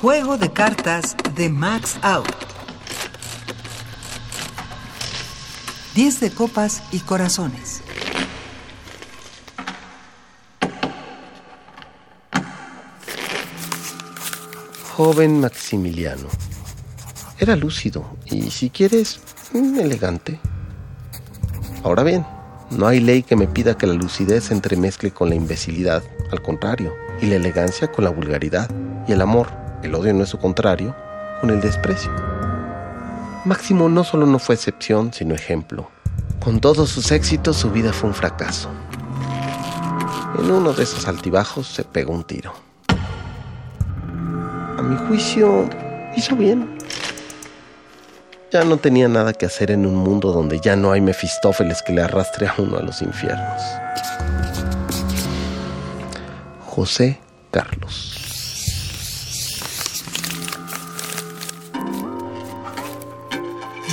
Juego de cartas de Max Out. 10 de copas y corazones. Joven Maximiliano. Era lúcido y, si quieres, mm, elegante. Ahora bien, no hay ley que me pida que la lucidez se entremezcle con la imbecilidad, al contrario, y la elegancia con la vulgaridad, y el amor, el odio no es su contrario, con el desprecio. Máximo no solo no fue excepción, sino ejemplo. Con todos sus éxitos, su vida fue un fracaso. En uno de esos altibajos se pegó un tiro. A mi juicio, hizo bien. Ya no tenía nada que hacer en un mundo donde ya no hay Mefistófeles que le arrastre a uno a los infiernos. José Carlos.